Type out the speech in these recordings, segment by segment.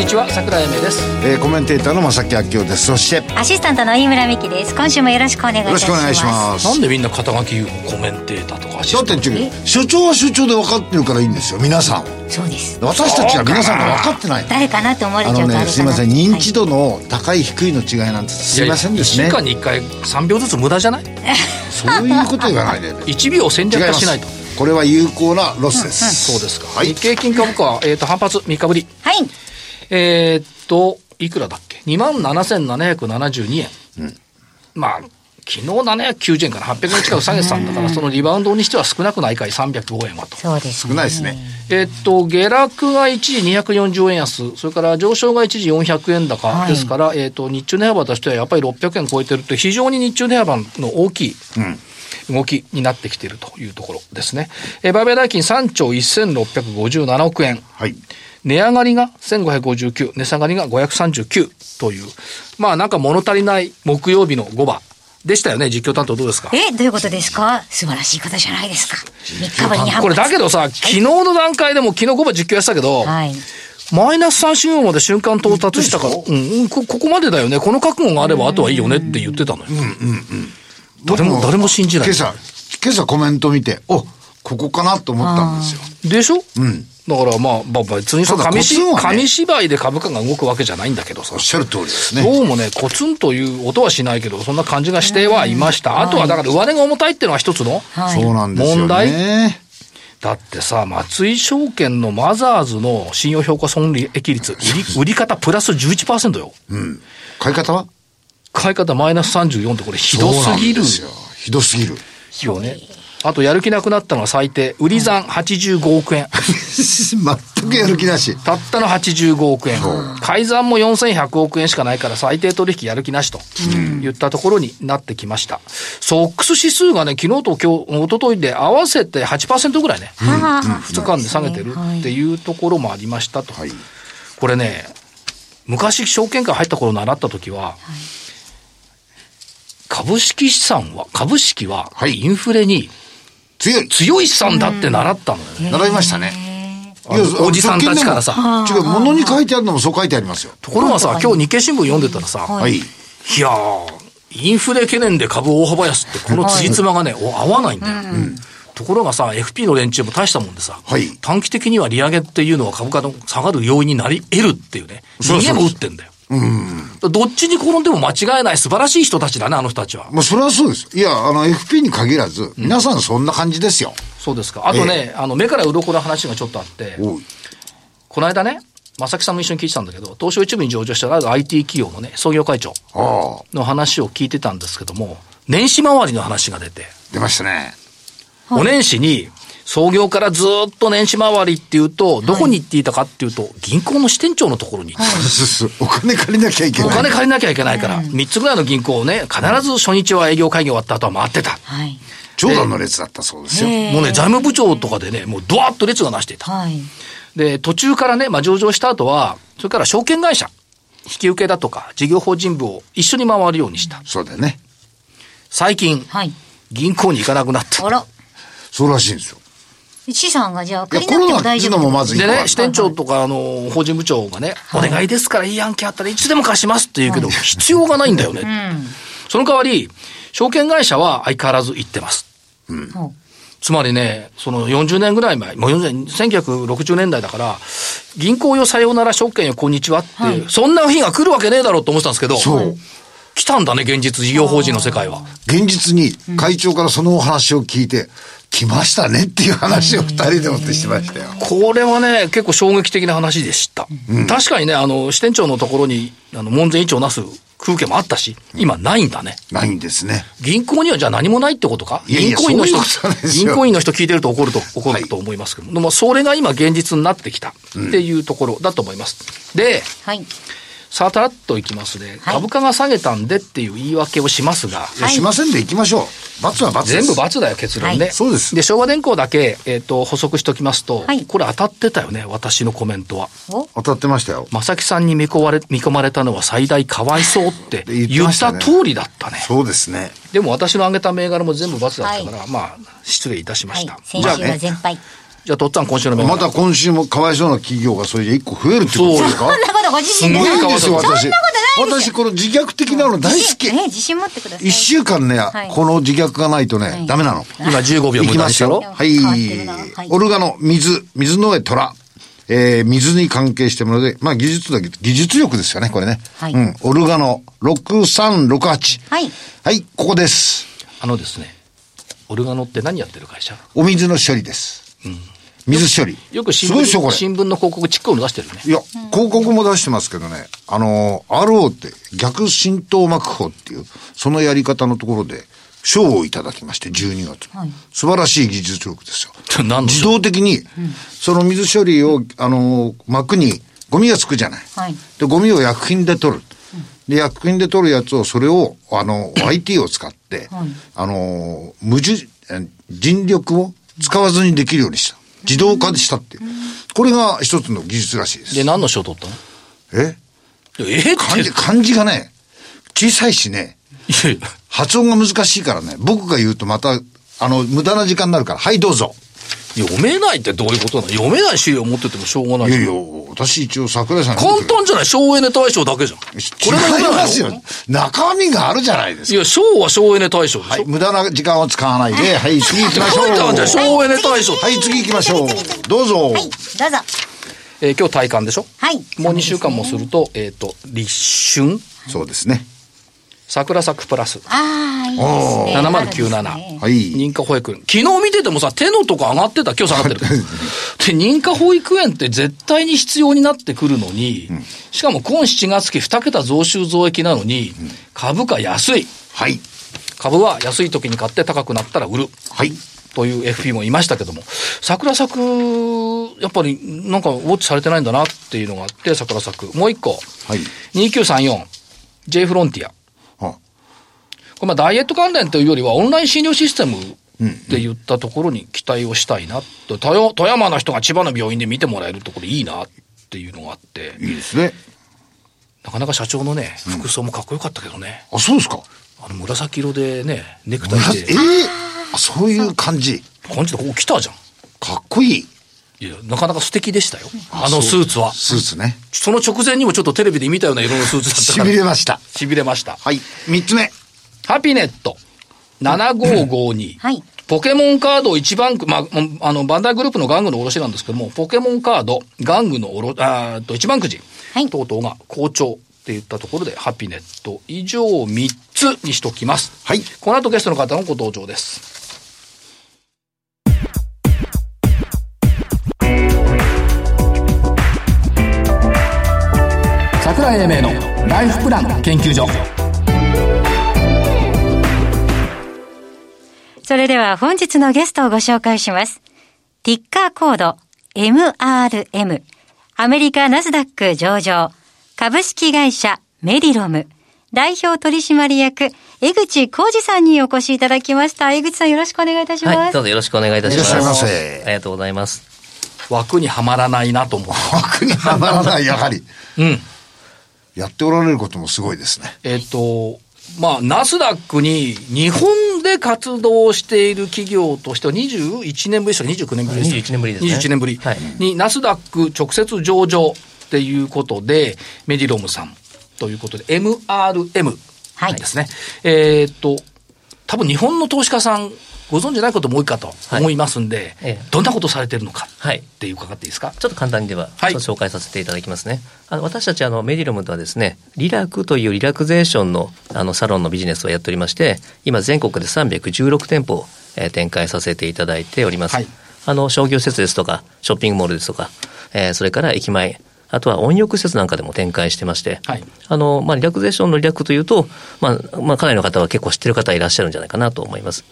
にちは桜井英明です、えー、コメンテーターの正木明夫です。そしてアシスタントの飯村美希です。今週もよろしくお願いします。よろしくお願いします。なんでみんな肩書き言うのコメンテーターとかアシだって所長は所長で分かってるからいいんですよ皆さん。そうです。私たちは皆さんが分かってない。誰かなって思われちゃうとあのねすいません認知度度の高い低いの違いなんてすいませんですね。1週間に1回3秒ずつ無駄じゃない？そういうこと言わないで1秒戦略化しないと。これは有効なロスです、そうですか、はい。日経金株価は、えー、と反発3日ぶり。はいえー、っといくらだっけ？2万7772円、まあ昨日790円から800円近く下げてたんだから、そのリバウンドにしては少なくないかい、305円はと。そうです、少ないですね。えっと、下落が一時240円安、それから上昇が一時400円高はい。ですから、えっと、日中値幅としてはやっぱり600円超えてるって、非常に日中値幅の大きい動きになってきているというところですね。えー売買代金3兆1657億円。はい値上がりが1559、値下がりが539という、まあなんか物足りない木曜日の5番でしたよね、実況担当どうですか？えどういうことですか？素晴らしい方じゃないですか。3日ぶりにこれだけどさ、昨日の段階でも昨日5番実況やってたけど、はい。マイナス3信用まで瞬間到達したから、うん、うんこ、ここまでだよね。この覚悟があればあとはいいよねって言ってたのよ。誰も、誰も信じない。今。朝今朝コメント見ておここかなと思ったんですよ。でしょ？うん。だからまあ、まあ別にさ、ただ紙紙芝居で株価が動くわけじゃないんだけどさ。おっ。しゃる通りですね。どうもね、コツンという音はしないけど、そんな感じがしてはいました。あとはだから上値が重たいっていうのは一つの。はい。そうなんですよね。問題。だってさ、松井証券のマザーズの信用評価損益率、売り売り方プラス11%よ。うん。買い方は？買い方マイナス34ってこれひどすぎる。そうなんですよ。ひどすぎる。よね。あとやる気なくなったのは最低。売り算85億円。全くやる気なし。たったの85億円。改ざんも4100億円しかないから最低取引やる気なしと言ったところになってきました。ソックス指数がね、昨日と今日、一昨日で合わせて8%ぐらいね、はあ2日間で下げてるっていうところもありましたと。はい。これね、昔証券会入った頃習った時は、株式資産は、株式ははいインフレに強い。強い資産だって習ったのよね。習いましたね。あのおじさんたちからさ。違う、物に書いてあるのもそう書いてありますよ。ところがさ、今日日経新聞読んでたらさ、はい。いやー、インフレ懸念で株大幅安って、この辻褄がね、お合わないんだよ。ところがさ、FP の連中も大したもんでさ、はい短期的には利上げっていうのは株価の下がる要因になり得るっていうね、そうそう逃げも打ってんだよ。どっちに転んでも間違えない素晴らしい人たちだね、あの人たちは。まあ、それはそうです。いや、あの、FP に限らず、皆さんそんな感じですよ。そうですか。あとね、あの、目から鱗の話がちょっとあって。この間ね、正木さんも一緒に聞いてたんだけど、東証一部に上場したある IT 企業のね、創業会長の話を聞いてたんですけども、年始回りの話が出て、出ましたね。お年始に、創業からずっと年始回りっていうと、どこに行っていたかっていうと、銀行の支店長のところに、そうそうお金借りなきゃいけない。お金借りなきゃいけないから、3つぐらいの銀行をね、必ず初日は営業会議終わった後は回ってた。はい。長蛇の列だったそうですよ。もうね、財務部長とかでね、もうドワッと列がなしていた。はい。で、途中からね、まあ上場した後は、それから証券会社、引き受けだとか、事業法人部を一緒に回るようにした。そうだよね。最近、はい。銀行に行かなくなった。あら。そうらしいんですよ。資産がじゃあ、借りなくてもコロナっていう大丈夫のもまずでね、支店長とか、あの、法人部長がね、お願いですから、いい案件あったらいつでも貸しますって言うけど、必要がないんだよね。その代わり、証券会社は相変わらず行ってます。ほつまりね、その40年ぐらい前、もう40年、1960年代だから、銀行よさようなら証券よこんにちはってい。う、そんな日が来るわけねえだろうと思ってたんですけど、そう。来たんだね、現実事業法人の世界は。現実に会長からそのお話を聞いて、来ましたねっていう話を二人でもってしてましたよ。これはね、結構衝撃的な話でした。確かにね、あの、支店長のところに、あの、門前一丁なす風景もあったし、今ないんだね。ないんですね。銀行にはじゃあ何もないってことか？いやいや銀行員の人、銀行員の人聞いてると怒ると、怒ると思いますけども、でもそれが今現実になってきたっていうところだと思います。で、はい。さあ、たらっといきますね。はい株価が下げたんでっていう言い訳をしますが、いやしませんでいきましょう。罰は罰。全部×だよ、結論ね。はいそうですで、昭和電工だけ、えっ、と、補足しておきますと、はいこれ当たってたよね、私のコメントは。お？当たってましたよ。正木さんに見込まれ、見込まれたのは最大かわいそうって言ったねた通りだったね。そうですね。でも私の挙げた銘柄も全部×だったから、まあ、失礼いたしまはいした。。じゃあね、は全敗。じゃあ、とっつぁん今週の。また今週もかわいそうな企業がそれで一個増えるってことですか？そんなことご自身ですごいですよ、私。私、この自虐的なの大好き。ね、自信持ってください。一週間ね、いこの自虐がないとね、はいダメなの。今15秒い無きますよ。駄にしたろはい。オルガノ、水、水の上虎。えー、水に関係してもので、まあ技術だけど、技術力ですよね、これね。はいうん。オルガノ、6368。はい。はい、ここです。あのですね、オルガノって何やってる会社？お水の処理です。水処理。よく新すごいでしょ、こ聞れ。新聞の広告ちっこいの出してるよね。いや、広告も出してますけどね、あの、RO って逆浸透膜法っていう、そのやり方のところで、賞をいただきまして、12月。はい素晴らしい技術力ですよ。自動的に、その水処理を、あの、膜にゴミがつくじゃない。はいで、ゴミを薬品で取る。で、薬品で取るやつを、それを、あの、YT を使って、はいあの、無人、え人力を使わずにできるようにした。自動化でしたって。これが一つの技術らしいです。で、何の賞取ったの？え？え漢字。漢字がね、小さいしね、発音が難しいからね、僕が言うとまた、あの、無駄な時間になるから、はい、どうぞ。読めないってどういうことなの？読めない資料持っててもしょうがないじゃんいやいや、私一応桜井さんに簡単じゃない省エネ大賞だけじゃん。これがいますよ。中身があるじゃないですか。いや、賞は省エネ大賞でしょ。はい、無駄な時間を使わないで、はい、次行きましょう。省エネ大賞。はい、次行きましょう。どうぞ。はい。どうぞ。えー今日体感でしょ？はい。もう2週間もすると、えっ、と、立春、そうですね。桜咲くプラス、ああ、いいですね。7097ねはい。認可保育園。昨日見ててもさ、手のとこ上がってた、今日下がってる。で、認可保育園って絶対に必要になってくるのに、しかも今7月期2桁増収増益なのに、株価安い。はい。株は安い時に買って高くなったら売る。はい。という FP もいましたけども、桜咲く、やっぱりなんかウォッチされてないんだなっていうのがあって、桜咲く。もう一個、はい。2934、J フロンティア。あこれまあダイエット関連というよりはオンライン診療システムって言ったところに期待をしたいなと、富山富山の人が千葉の病院で見てもらえるところいいなっていうのがあって、いいですね。なかなか社長のね、服装もかっこよかったけどね、あ、そうですか。あの紫色でね、ネクタイえして、えあそういう感じ。感じでここ来たじゃん。かっこいい。いや、なかなか素敵でしたよ。あのスーツは。スーツね。その直前にもちょっとテレビで見たような色のスーツだったしから。びれました。しびれました。はい。三つ目。ハピネット7552。はい。ポケモンカード一番く、まあ、あの、バンダイグループの玩具の卸なんですけども、ポケモンカード、玩具のおろ、あと、一番くじ、はい等々が好調って言ったところで、ハピネット以上3つにしときます。はい。この後ゲストの方のご登場です。桜井英明のライフプラン研究所それでは本日のゲストをご紹介します。ティッカーコード MRM アメリカナスダック上場株式会社メディロム代表取締役江口浩二さんにお越しいただきました。江口さんよろしくお願いいたします。はい、どうぞよろしくお願いいたします。いらっしゃいませありがとうございます。枠にはまらないなと思う。枠にはまらない、やはり。うん。やっておられることもすごいですね。えっ、と、まあ、ナスダックに日本で活動している企業としては21年ぶりでしたか、29年ぶりです21年ぶりですね。21年ぶり。はい。に、ナスダック直接上場っていうことで、メディロムさんということで、MRM はいですね。えっ、と、多分日本の投資家さん、ご存じないことも多いかと思いますんで、ええどんなことされてるのかはい。っていう伺っていいですか？ちょっと簡単にでは、は紹介させていただきますね。あの私たちあのメディロムとはですね、リラクというリラクゼーションのあのサロンのビジネスをやっておりまして、今全国で316店舗を、えー展開させていただいております。はいあの商業施設ですとか、ショッピングモールですとか、えーそれから駅前、あとは温浴施設なんかでも展開してまして、はいあの、まあ、リラクゼーションのリラクというと、まあ、まあ、かなりの方は結構知ってる方いらっしゃるんじゃないかなと思います。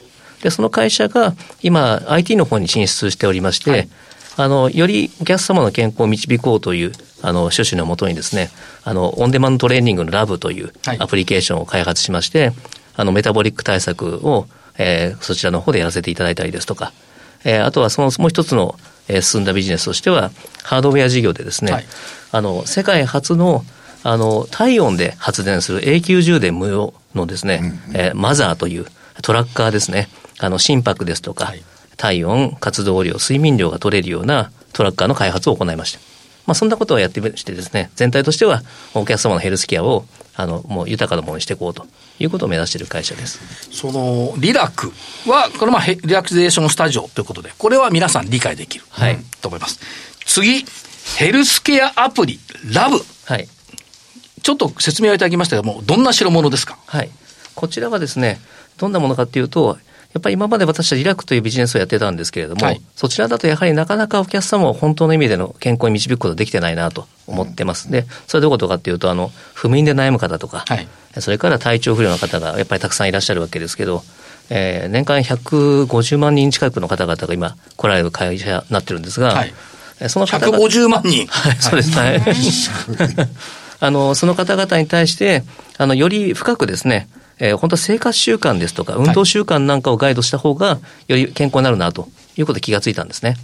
で、その会社が今、IT の方に進出しておりまして、あの、よりお客様の健康を導こうという、あの、趣旨のもとにですね、あの、オンデマンドトレーニングのラブというはい。アプリケーションを開発しまして、あの、メタボリック対策を、えーそちらの方でやらせていただいたりですとか、えーあとはそのもう一つの、えー進んだビジネスとしては、ハードウェア事業でですね、はい。あの、世界初の、あの、体温で発電する永久充電無料のですね、えーマザーというトラッカーですね、あの、心拍ですとか、はい体温、活動量、睡眠量が取れるようなトラッカーの開発を行いました。まあ、そんなことをやってましてですね、全体としてはお客様のヘルスケアを、あの、もう豊かなものにしていこうということを目指している会社です。その、リラクは、これまあ、ヘリラクゼーションスタジオということで、これは皆さん理解できる。はいと思います。次、ヘルスケアアプリ、ラブ。はい。ちょっと説明をいただきましたけども、どんな代物ですか？はい。こちらはですね、どんなものかっていうと、やっぱり今まで私はリラクというビジネスをやってたんですけれども、はいそちらだとやはりなかなかお客様を本当の意味での健康に導くことができてないなと思ってます。で、それどういうことかっていうと、あの、不眠で悩む方とか、はいそれから体調不良の方がやっぱりたくさんいらっしゃるわけですけど、えー年間150万人近くの方々が今来られる会社になってるんですが、はいえーその方々150万人。はい、そうです。はい。あの、その方々に対して、あの、より深くですね、えー本当は生活習慣ですとか、運動習慣なんかをガイドした方が、より健康になるな、ということで気がついたんですね。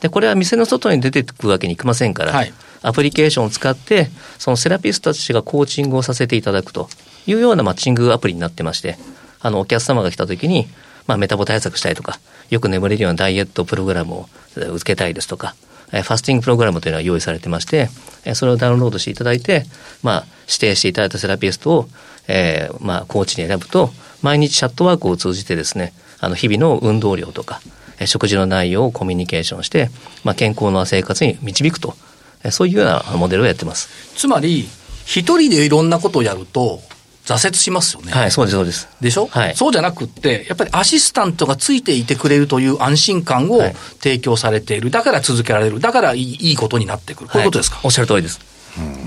で、これは店の外に出てくわけにいきませんから、はいアプリケーションを使って、そのセラピストたちがコーチングをさせていただくというようなマッチングアプリになってまして、あの、お客様が来た時に、まあ、メタボ対策したいとか、よく眠れるようなダイエットプログラムをえー受けたいですとか、えーファスティングプログラムというのが用意されてまして、えーそれをダウンロードしていただいて、まあ、指定していただいたセラピストを、えーまあ、コーチに選ぶと、毎日チャットワークを通じてですね、あの、日々の運動量とか、えー食事の内容をコミュニケーションして、まあ、健康な生活に導くと、えーそういうようなモデルをやってます。つまり、一人でいろんなことをやると、挫折しますよね。はい、そうです、そうです。でしょ、はいそうじゃなくって、やっぱりアシスタントがついていてくれるという安心感をはい提供されている。だから続けられる。だからいいいいことになってくる。こういうことですか、はいおっしゃる通りです。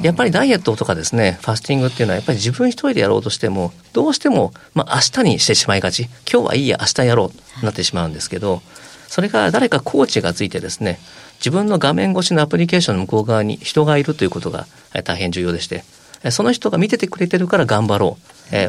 やっぱりダイエットとかですね、ファスティングっていうのは、やっぱり自分一人でやろうとしても、どうしても、まあ、明日にしてしまいがち。今日はいいや、明日やろう、となってしまうんですけど、それが誰かコーチがついてですね、自分の画面越しのアプリケーションの向こう側に人がいるということが大変重要でして、その人が見ててくれてるから頑張ろ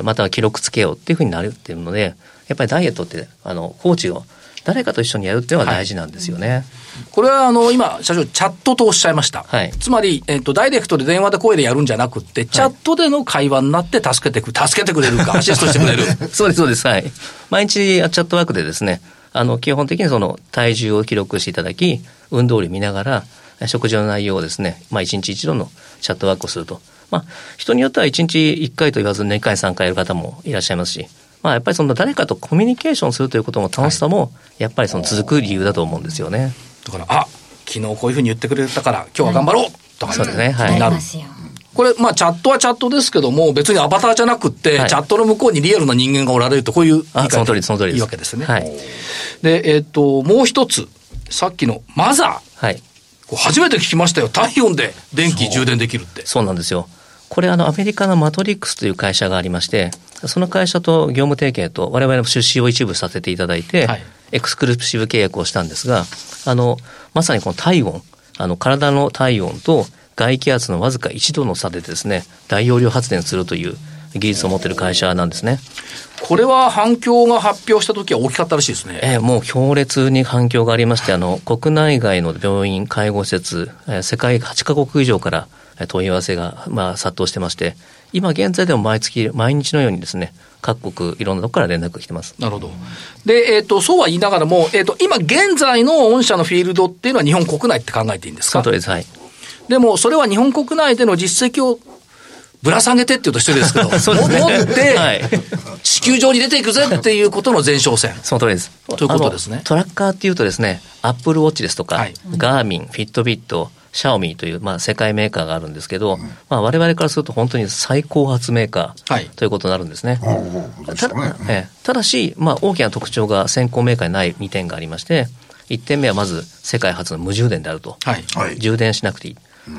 う、または記録つけようっていうふうになるっていうので、やっぱりダイエットって、あの、コーチを誰かと一緒にやるっていうのが大事なんですよね。これはあの、今、社長、チャットとおっしゃいました。はいつまり、えっ、と、ダイレクトで電話で声でやるんじゃなくって、チャットでの会話になって助けてく、助けてくれるか、アシストしてくれる。そうです、そうです。はい。毎日チャットワークでですね、あの、基本的にその体重を記録していただき、運動量見ながら、食事の内容をですね、まあ一日一度のチャットワークをすると。まあ、人によっては一日一回と言わず2回3回やる方もいらっしゃいますし、まあやっぱりその誰かとコミュニケーションするということの楽しさも、やっぱりその続く理由だと思うんですよね。だから、あ、昨日こういうふうに言ってくれたから、今日は頑張ろう、とかそうですねはいなるありま。すよ。これ、まあ、チャットはチャットですけども、別にアバターじゃなくって、はいチャットの向こうにリアルな人間がおられると、こういう理解あその通りその通りですいいわけですね。はいで、えっ、と、もう一つ、さっきのマザー。はい。初めて聞きましたよ。体温で電気充電できるって。そうなんですよ。これあのアメリカのマトリックスという会社がありまして、その会社と業務提携と我々の出資を一部させていただいて、はいエクスクルーシブ契約をしたんですが、あの、まさにこの体温、あの体の体温と外気圧のわずか1度の差でですね、大容量発電するという技術を持っている会社なんですね。これは反響が発表した時は大きかったらしいですね。えーもう強烈に反響がありまして、あの、国内外の病院、介護施設、えー世界8カ国以上からえー問い合わせが、まあ、殺到してまして、今現在でも毎月、毎日のようにですね、各国いろんなところから連絡が来てます。なるほど。で、えっ、と、そうは言いながらも、えっ、と、今現在の御社のフィールドっていうのは日本国内って考えていいんですか？その通りです。はい。でも、それは日本国内での実績をぶら下げてっていうと失礼ですけど、そうですね持って、はい地球上に出ていくぜっていうことの前哨戦。その通りです。ということですねトラッカーっていうとですね、アップルウォッチですとか、はいガーミン、フィットビット、シャオミという、まあ、世界メーカーがあるんですけど、まあ、我々からすると本当に最高発メーカはいーということになるんですね。うんただええただし、まあ、大きな特徴が先行メーカーにない2点がありまして、1点目はまず世界初の無充電であると。はい。はい充電しなくていい。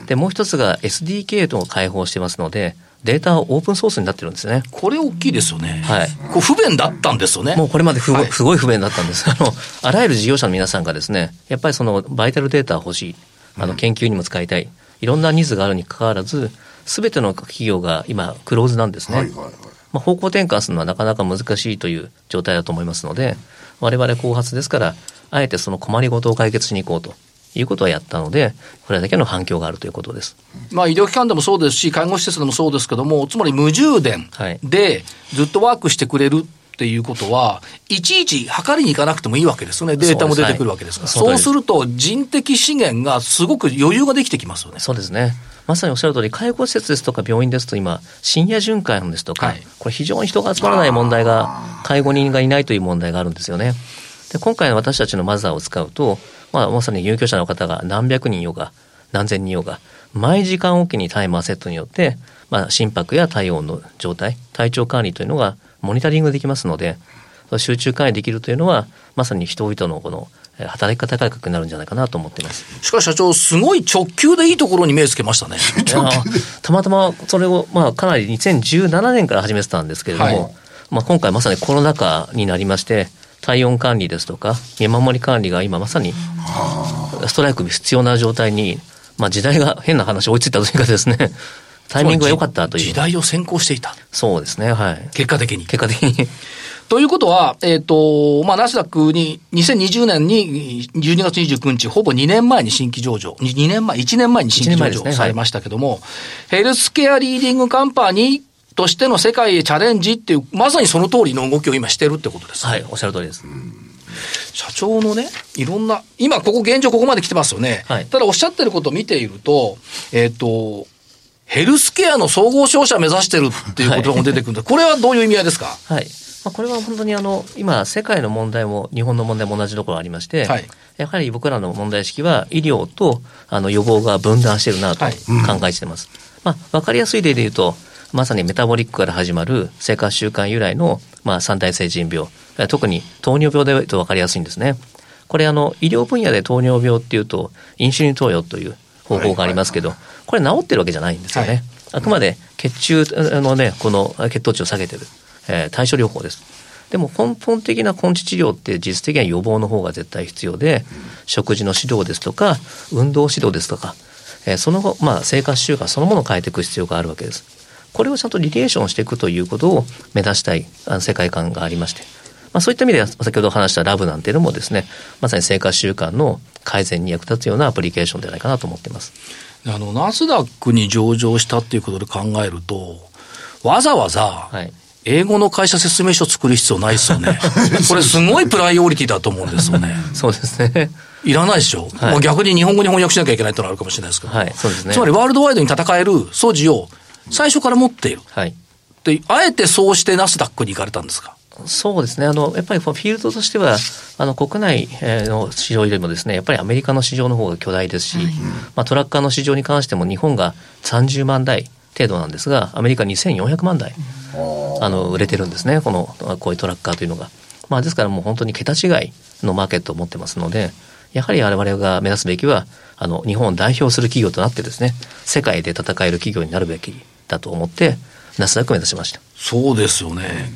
で、もう一つが SDK とを開放してますので、データオープンソースになってるんですね。これ大きいですよね。はいこう不便だったんですよね。もうこれまでふご、はいすごい不便だったんです。あの、あらゆる事業者の皆さんがですね、やっぱりそのバイタルデータ欲しい、あの、研究にも使いたい、いろんなニーズがあるにかかわらず、すべての企業が今、クローズなんですね。はいはいはい。まあ、方向転換するのはなかなか難しいという状態だと思いますので、我々後発ですから、あえてその困りごとを解決しに行こうということをやったので、これだけの反響があるということです。まあ医療機関でもそうですし、介護施設でもそうですけども、つまり無充電はいでずっとワークしてくれるっていうことは、いちいち測りに行かなくてもいいわけですよね。データも出てくるわけですから。そうですそうすると人的資源がすごく余裕ができてきますよね。そうですね。まさにおっしゃる通り、介護施設ですとか病院ですと今、深夜巡回ですとか、はいこれ非常に人が集まらない問題が、介護人がいないという問題があるんですよね。で、今回の私たちのマザーを使うと、まあ、まさに入居者の方が何百人いようが、何千人いようが、毎時間おきにタイマーセットによって、まあ、心拍や体温の状態、体調管理というのがモニタリングできますので、集中管理できるというのは、まさに人々のこの、えー働き方改革になるんじゃないかなと思っています。しかし社長、すごい直球でいいところに目つけましたね。たまたまそれを、まあ、かなり2017年から始めてたんですけれども、はいまあ、今回まさにコロナ禍になりまして体温管理ですとか見守り管理が今まさにストライク必要な状態に、まあ、時代が変な話追いついたというかですねタイミングが良かったという時代を先行していた。そうですねはい結果的に。結果的に ということは、えっ、と、まあ、ナスダックに2020年に12月29日、ほぼ2年前に新規上場、2年前、1年前に新規上場されましたけども、ヘルスケアリーディングカンパニーとしての世界へチャレンジっていう、まさにその通りの動きを今してるってことです。はいおっしゃる通りです、社長のね、いろんな、今ここ現状ここまで来てますよね。はいただおっしゃってることを見ていると、えっ、と、ヘルスケアの総合商社目指してるっていうことも出てくるんで、これはどういう意味合いですか？はい。まあ、これは本当にあの、今、世界の問題も、日本の問題も同じところありまして、はい。やはり僕らの問題意識は、医療とあの予防が分断してるなとはい。考えてます。まあ、わかりやすい例で言うと、まさにメタボリックから始まる生活習慣由来の、まあ、三大成人病、え特に糖尿病で言うとわかりやすいんですね。これあの、医療分野で糖尿病っていうと、インシュリン投与という方法がありますけど、これ治ってるわけじゃないんですよね。はいあくまで血中のね、この血糖値を下げてる、えー対処療法です。でも根本的な根治治療って実質的には予防の方が絶対必要で、食事の指導ですとか、運動指導ですとか、えーその後、まあ、生活習慣そのものを変えていく必要があるわけです。これをちゃんとリレーションしていくということを目指したい世界観がありまして、まあ、そういった意味では先ほど話したラブなんていうのもですね、まさに生活習慣の改善に役立つようなアプリケーションではないかなと思っています。あの、ナスダックに上場したっていうことで考えると、わざわざ、はい。英語の会社説明書作る必要ないですよね。これすごいプライオリティだと思うんですよね。そうですね。いらないでしょ？はいまあ逆に日本語に翻訳しなきゃいけないってのはあるかもしれないですけど。はい、そうですね。つまりワールドワイドに戦える素地を最初から持っている。はい。で、あえてそうしてナスダックに行かれたんですか？そうですね。あの、やっぱりこのフィールドとしては、あの、国内えーの市場よりもですね、やっぱりアメリカの市場の方が巨大ですし、まあ、トラッカーの市場に関しても日本が30万台程度なんですが、アメリカ2400万台、あの、売れてるんですね。この、こういうトラッカーというのが。まあ、ですからもう本当に桁違いのマーケットを持ってますので、やはり我々が目指すべきは、あの、日本を代表する企業となってですね、世界で戦える企業になるべきだと思って、ナスダックを目指しました。そうですよね。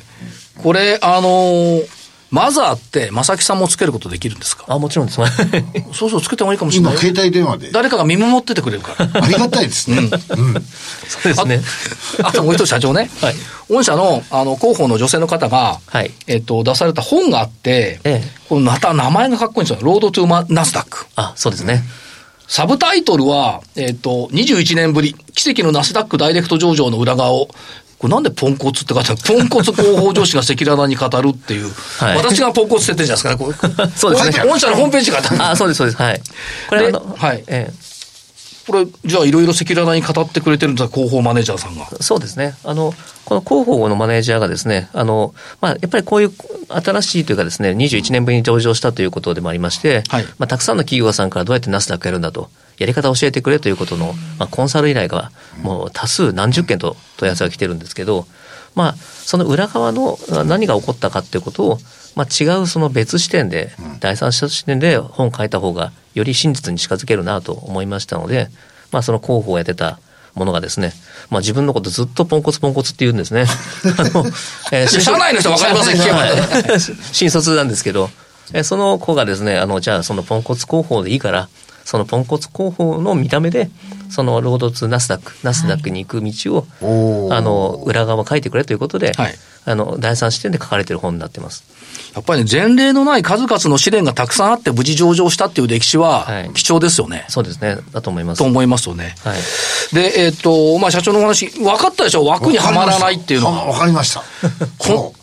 これ、あのーマザーって、正木さんもつけることできるんですか？あ、もちろんです。そうそう、つけてもいいかもしれな今、い。携帯電話で。誰かが見守っててくれるから。ありがたいですね。うん。そうですね。あともう一人社長ね。はい御社の、あの、広報の女性の方が、はいえっと、出された本があって、ええこのまた名前がかっこいいんですよ。ロードトゥーナスダック。あ、そうですね。サブタイトルは、えっ、と、21年ぶり、奇跡のナスダックダイレクト上場の裏側を、これなんでポンコツって書いてある？ポンコツ広報上司が赤裸々に語るっていう、はい。私がポンコツ設定じゃないですか？ね、これ。そうですね。御社のホームページがあ、そうです、そうです。はい。これはい。えこれ、じゃあいろいろ赤裸々に語ってくれてるんだ、広報マネージャーさんが。えそうですね。あの、この広報のマネージャーがですね、あの、まあ、やっぱりこういう新しいというかですね、21年ぶりに上場したということでもありまして、はいまあ、たくさんの企業さんからどうやってナスダックやるんだと、やり方を教えてくれということの、まあ、コンサル依頼がもう多数何十件と問い合わせが来てるんですけど、まあ、その裏側のあ何が起こったかっていうことを、まあ、違うその別視点で、第三者視点で本を書いた方がより真実に近づけるなと思いましたので、まあ、その広報をやってたものがですね、まあ自分のことずっとポンコツポンコツって言うんですね。あの、えー、社内の人分かりません、聞けばね。新卒なんですけど、えー、その子がですね、あの、じゃあそのポンコツ広報でいいから、そのポンコツ広報の見た目で、そのロードツナスダック、ナスダックに行く道を、はい、あの、裏側を書いてくれということで、はい、あの、第三視点で書かれている本になってます。やっぱりね、前例のない数々の試練がたくさんあって無事上場したっていう歴史は貴重ですよね。はい、そうですね。だと思います。と思いますよね。はい。で、えっ、ー、と、まあ、社長のお話、分かったでしょ？枠にはまらないっていうのは。分かりました。そ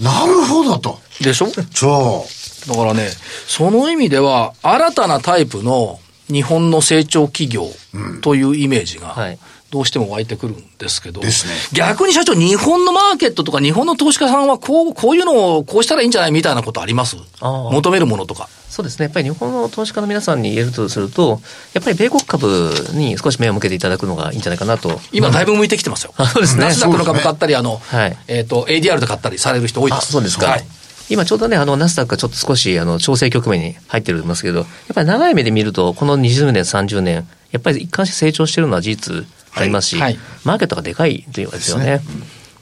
う。なるほどと。でしょ？そう。だからね、その意味では、新たなタイプの日本の成長企業というイメージが、どうしても湧いてくるんですけど、ね、逆に社長、日本のマーケットとか日本の投資家さんはこう、こういうのをこうしたらいいんじゃないみたいなことあります？求めるものとか。そうですね。やっぱり日本の投資家の皆さんに言えるとすると、やっぱり米国株に少し目を向けていただくのがいいんじゃないかなと。今だいぶ向いてきてますよ。そうですね。ナスダックの株買ったり、あの、はい、えっ、ー、と、ADR で買ったりされる人多いです。そうですか。はい今ちょうどね、あの、ナスダックがちょっと少し、あの、調整局面に入ってるますけど、やっぱり長い目で見ると、この20年、30年、やっぱり一貫して成長してるのは事実ありますし、はいはい、マーケットがでかいというですよね。ね。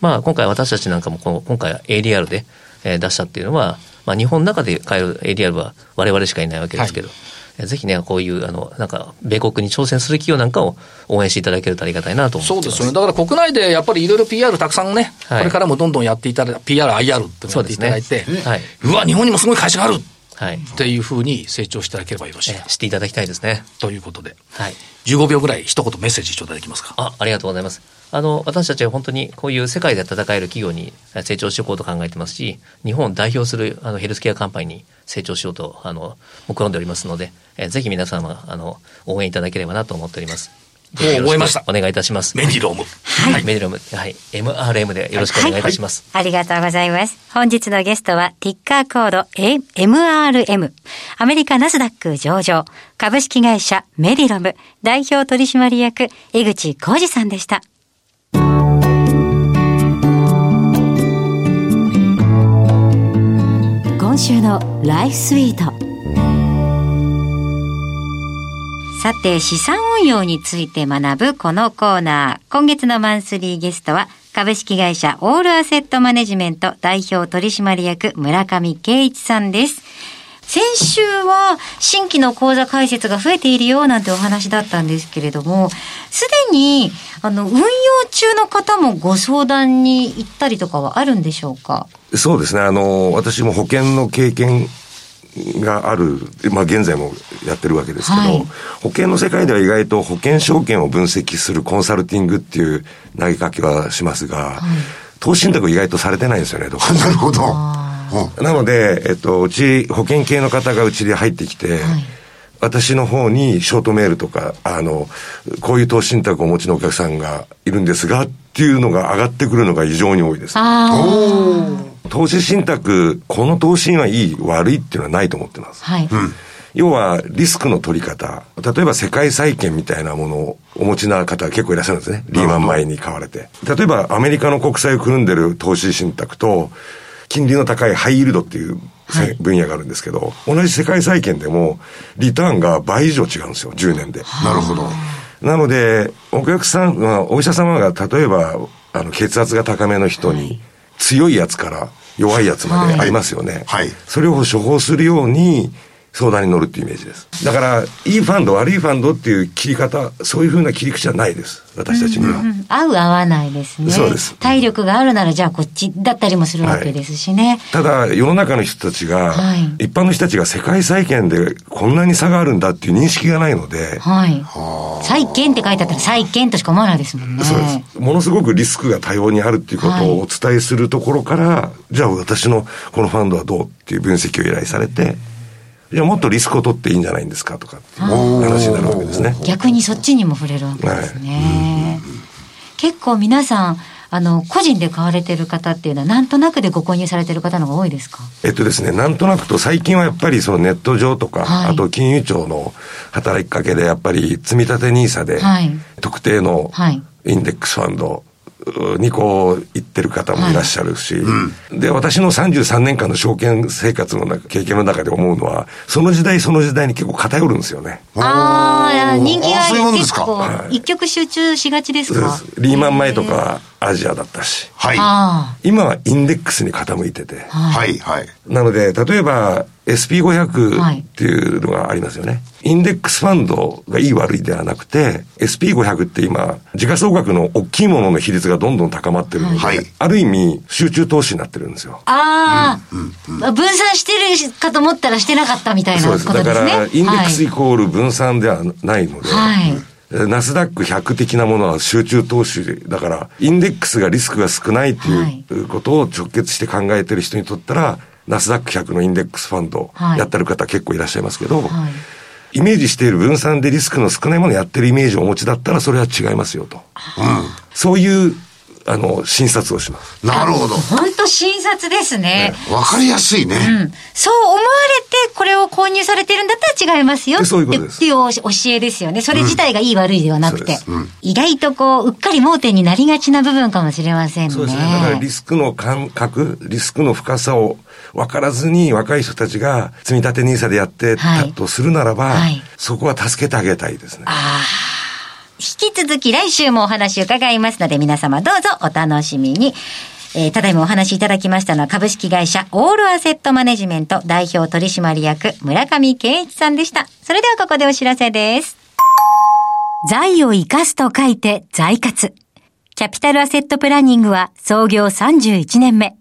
まあ、今回私たちなんかもこの、今回 ADR で、えー、出したっていうのは、まあ、日本の中で買える ADR は我々しかいないわけですけど、はいぜひね、こういう、あの、なんか、米国に挑戦する企業なんかを応援していただけるとありがたいなとそうですよね。だから国内でやっぱりいろいろ PR たくさんね、はい、これからもどんどんやっていただいて、PR、IR ってやっていただいて、うね、はい、うわ、日本にもすごい会社があるはい、っていうふうに成長していただければよろしい、えー、していただきたいですね。ということで、はい、15秒ぐらい一言メッセージ頂戴できますか。あありがとうございます。あの、私たちは本当にこういう世界で戦える企業に成長していこうと考えてますし、日本を代表するあのヘルスケアカンパニーに成長しようと、あの、目論んでおりますので、えー、ぜひ皆様、あの、応援いただければなと思っております。もう覚えました。お願いいたします。メディローム。はい。メディローム。はい。MRM でよろしくお願いいたします。はい、ありがとうございます。本日のゲストは、ティッカーコード MRM。アメリカナスダック上場。株式会社メディロム。代表取締役、江口浩二さんでした。今週のライフスイート。さて、資産運用について学ぶこのコーナー。今月のマンスリーゲストは、株式会社オールアセットマネジメント代表取締役村上圭一さんです。先週は新規の口座開設が増えているよなんてお話だったんですけれども、すでに、あの、運用中の方もご相談に行ったりとかはあるんでしょうか？そうですね。あの、私も保険の経験がある、まあ現在もやってるわけですけど、はい、保険の世界では意外と保険証券を分析するコンサルティングっていう投げかけはしますが、はい、投資信託意外とされてないんですよね、どなるほど。なので、えっと、うち、保険系の方がうちで入ってきて、はい。私の方にショートメールとか、あの、こういう投資信託をお持ちのお客さんがいるんですが、っていうのが上がってくるのが異常に多いです。投資信託、この投資はいい、悪いっていうのはないと思ってます。はい。うん要は、リスクの取り方。例えば世界債券みたいなものをお持ちな方が結構いらっしゃるんですね。リーマン前に買われて。例えば、アメリカの国債をくるんでる投資信託と、金利の高いハイイールドっていう分野があるんですけど、同じ世界債券でも、リターンが倍以上違うんですよ、10年で。なるほど。なので、お客さん、お医者様が例えば、あの、血圧が高めの人に、強いやつから弱いやつまでありますよね。はい。それを処方するように、相談に乗るっていうイメージです。だから、いいファンド、悪いファンドっていう切り方、そういうふうな切り口はないです。私たちには。うんうん、合う合わないですね。そうです。体力があるなら、じゃあこっちだったりもするわけですしね。はい、ただ、世の中の人たちが、はい、一般の人たちが世界債券でこんなに差があるんだっていう認識がないので。はい。債券って書いてあったら債券としか思わないですもんね。そうです。ものすごくリスクが多様にあるっていうことをお伝えするところから、はい、じゃあ私のこのファンドはどうっていう分析を依頼されて、いや、もっとリスクを取っていいんじゃないんですかとかっていう話になるわけですね。逆にそっちにも触れるわけですね。はい、結構皆さん、あの、個人で買われてる方っていうのは、なんとなくでご購入されてる方の方が多いですか？えっとですね、なんとなくと、最近はやっぱりそのネット上とか、はい、あと金融庁の働きかけで、やっぱり積立 NISA で、特定のインデックスファンドにこう行ってる方もいらっしゃるし、で、私の33年間の証券生活の中経験の中で思うのは、その時代その時代に結構偏るんですよね。ああ、人気が結構、一極集中しがちですか？リーマン前とかはアジアだったし、はい。あ今はインデックスに傾いてて、はい、はい。なので、例えばはい SP500 っていうのがありますよね。インデックスファンドがいい悪いではなくて、SP500 って今、時価総額の大きいものの比率がどんどん高まってるので、はいある意味集中投資になってるんですよ。あ。ああ、分散してるかと思ったらしてなかったみたいなそうです。ことですね。だから、インデックスイはいコール分散ではないので、はいナスダック100的なものは集中投資だから、インデックスがリスクが少ないってはい。いうことを直結して考えてる人にとったら、ナスダック100のインデックスファンドはい。やってる方結構いらっしゃいますけど、はい。イメージしている分散でリスクの少ないものをやってるイメージをお持ちだったらそれは違いますよと。そういう、あの、診察をします。なるほど。本当診察ですね。わかりやすいね。うんそう思われて、これを購入されてるんだったら違いますよ。そういうことですっていう教えですよね。それ自体がいい悪いではなくてそうで。意外とこう、うっかり盲点になりがちな部分かもしれませんね。そうですね。だからリスクの感覚、リスクの深さを分からずに若い人たちが積み立て NISA でやってはいたとするならば、はいそこは助けてあげたいですね。引き続き来週もお話伺いますので皆様どうぞお楽しみに。えーただいまお話しいただきましたのは株式会社オールアセットマネジメント代表取締役村上健一さんでした。それではここでお知らせです。財を生かすと書いて財活。キャピタルアセットプランニングは創業31年目。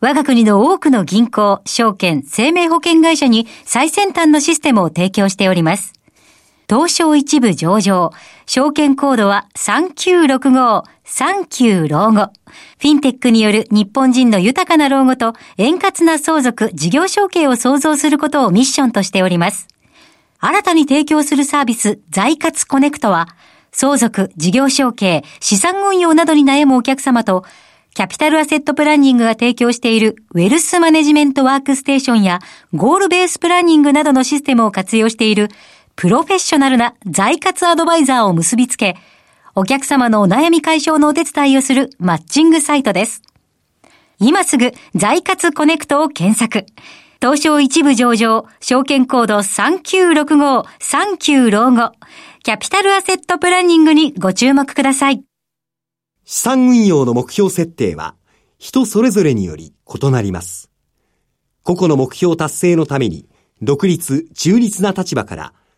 我が国の多くの銀行、証券、生命保険会社に最先端のシステムを提供しております。東証一部上場。証券コードは3965、39老後。フィンテックによる日本人の豊かな老後と円滑な相続、事業承継を創造することをミッションとしております。新たに提供するサービス、財活コネクトは、相続、事業承継、資産運用などに悩むお客様と、キャピタルアセットプランニングが提供しているウェルスマネジメントワークステーションやゴールベースプランニングなどのシステムを活用しているプロフェッショナルな財活アドバイザーを結びつけ、お客様のお悩み解消のお手伝いをするマッチングサイトです。今すぐ財活コネクトを検索。東証一部上場、証券コード3965、39老後、キャピタルアセットプランニングにご注目ください。資産運用の目標設定は人それぞれにより異なります。個々の目標達成のために独立、中立な立場から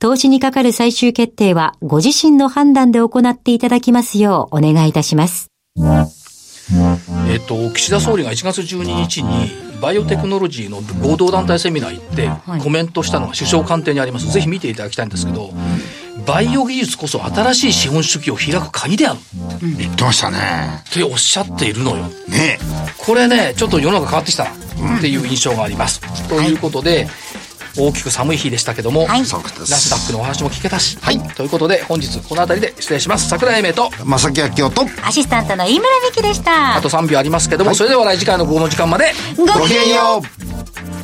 投資にかかる最終決定は、ご自身の判断で行っていただきますようお願いいたします。えっと、岸田総理が1月12日にバイオテクノロジーの合同団体セミナー行ってはいコメントしたのが首相官邸にあります。ぜひ見ていただきたいんですけど、バイオ技術こそ新しい資本主義を開く鍵である言ってましたね。っておっしゃっているのよ。ねこれね、ちょっと世の中変わってきたなっていう印象があります。ということで、大きく寒い日でしたけども、はい。ナそうですスダックのお話も聞けたし、ということで本日この辺りで失礼します。桜井英明と、正木明夫と、アシスタントの飯村美希でした。あと3秒ありますけども、それでは来次回の午後の時間まで、ごごきげんよう